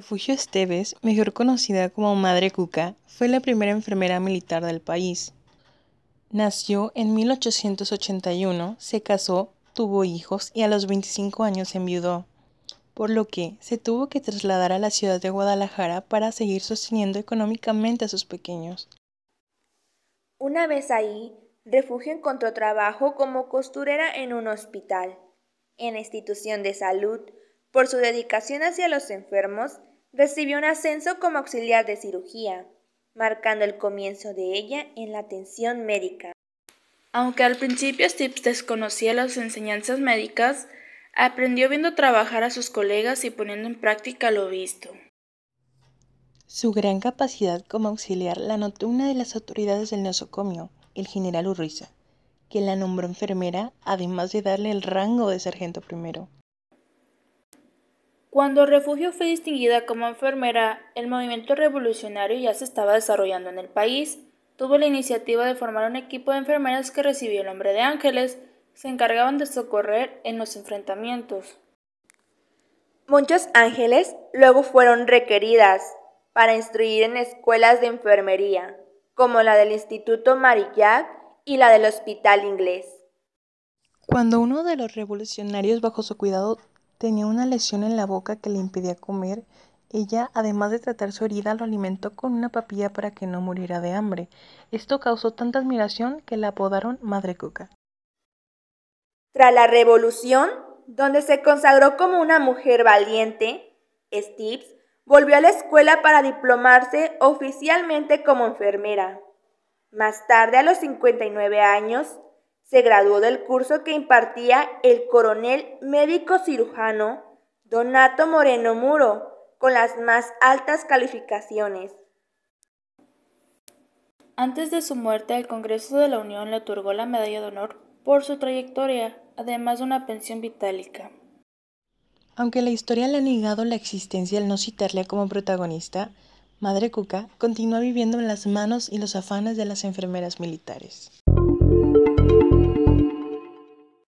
Refugio Esteves, mejor conocida como Madre Cuca, fue la primera enfermera militar del país. Nació en 1881, se casó, tuvo hijos y a los 25 años enviudó, por lo que se tuvo que trasladar a la ciudad de Guadalajara para seguir sosteniendo económicamente a sus pequeños. Una vez ahí, Refugio encontró trabajo como costurera en un hospital, en institución de salud, por su dedicación hacia los enfermos, recibió un ascenso como auxiliar de cirugía, marcando el comienzo de ella en la atención médica. Aunque al principio Steve desconocía las enseñanzas médicas, aprendió viendo trabajar a sus colegas y poniendo en práctica lo visto. Su gran capacidad como auxiliar la notó una de las autoridades del nosocomio, el general Urriza, que la nombró enfermera, además de darle el rango de sargento primero. Cuando Refugio fue distinguida como enfermera, el movimiento revolucionario ya se estaba desarrollando en el país. Tuvo la iniciativa de formar un equipo de enfermeras que recibió el nombre de Ángeles, se encargaban de socorrer en los enfrentamientos. Muchos ángeles luego fueron requeridas para instruir en escuelas de enfermería, como la del Instituto Marillac y la del Hospital Inglés. Cuando uno de los revolucionarios bajo su cuidado Tenía una lesión en la boca que le impedía comer. Ella, además de tratar su herida, lo alimentó con una papilla para que no muriera de hambre. Esto causó tanta admiración que la apodaron Madre Cuca. Tras la revolución, donde se consagró como una mujer valiente, Steve volvió a la escuela para diplomarse oficialmente como enfermera. Más tarde, a los 59 años, se graduó del curso que impartía el coronel médico cirujano Donato Moreno Muro, con las más altas calificaciones. Antes de su muerte, el Congreso de la Unión le otorgó la Medalla de Honor por su trayectoria, además de una pensión vitálica. Aunque la historia le ha negado la existencia al no citarle como protagonista, Madre Cuca continúa viviendo en las manos y los afanes de las enfermeras militares.